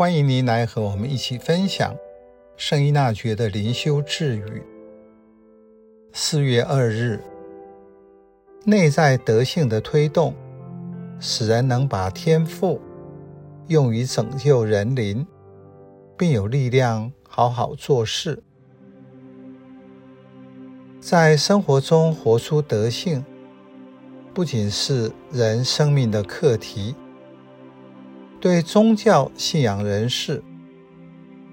欢迎您来和我们一起分享圣依纳爵的灵修智语。四月二日，内在德性的推动，使人能把天赋用于拯救人灵，并有力量好好做事。在生活中活出德性，不仅是人生命的课题。对宗教信仰人士，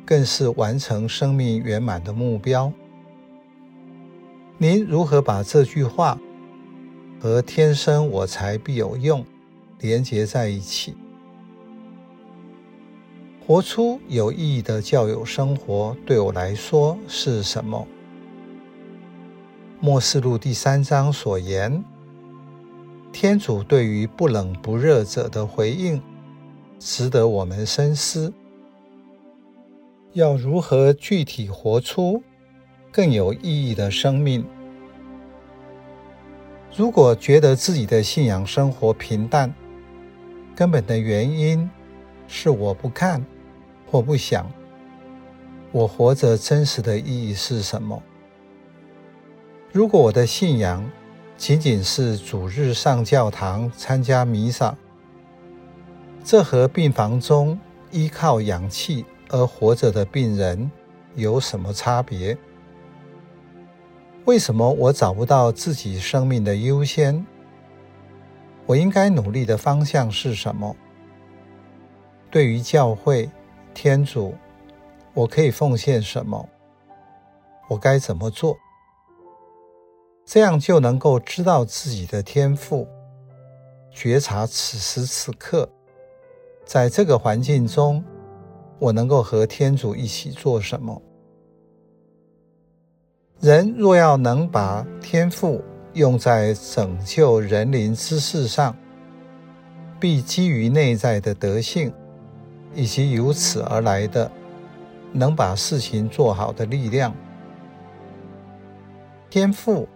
更是完成生命圆满的目标。您如何把这句话和“天生我材必有用”连结在一起？活出有意义的教友生活，对我来说是什么？末世录第三章所言，天主对于不冷不热者的回应。值得我们深思，要如何具体活出更有意义的生命？如果觉得自己的信仰生活平淡，根本的原因是我不看或不想，我活着真实的意义是什么？如果我的信仰仅仅是主日上教堂参加弥撒，这和病房中依靠氧气而活着的病人有什么差别？为什么我找不到自己生命的优先？我应该努力的方向是什么？对于教会、天主，我可以奉献什么？我该怎么做？这样就能够知道自己的天赋，觉察此时此刻。在这个环境中，我能够和天主一起做什么？人若要能把天赋用在拯救人灵之事上，必基于内在的德性，以及由此而来的能把事情做好的力量。天赋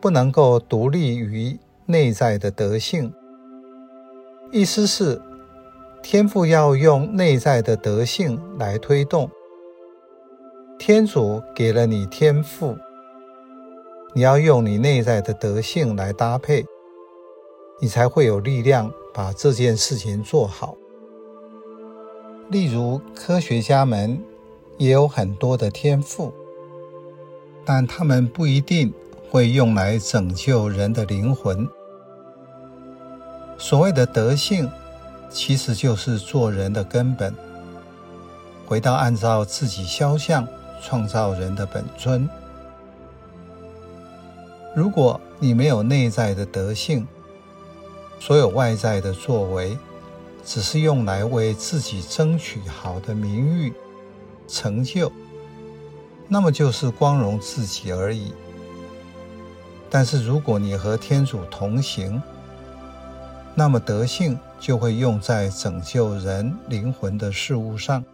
不能够独立于内在的德性，意思是。天赋要用内在的德性来推动。天主给了你天赋，你要用你内在的德性来搭配，你才会有力量把这件事情做好。例如，科学家们也有很多的天赋，但他们不一定会用来拯救人的灵魂。所谓的德性。其实就是做人的根本，回到按照自己肖像创造人的本尊。如果你没有内在的德性，所有外在的作为，只是用来为自己争取好的名誉、成就，那么就是光荣自己而已。但是如果你和天主同行，那么德性就会用在拯救人灵魂的事物上。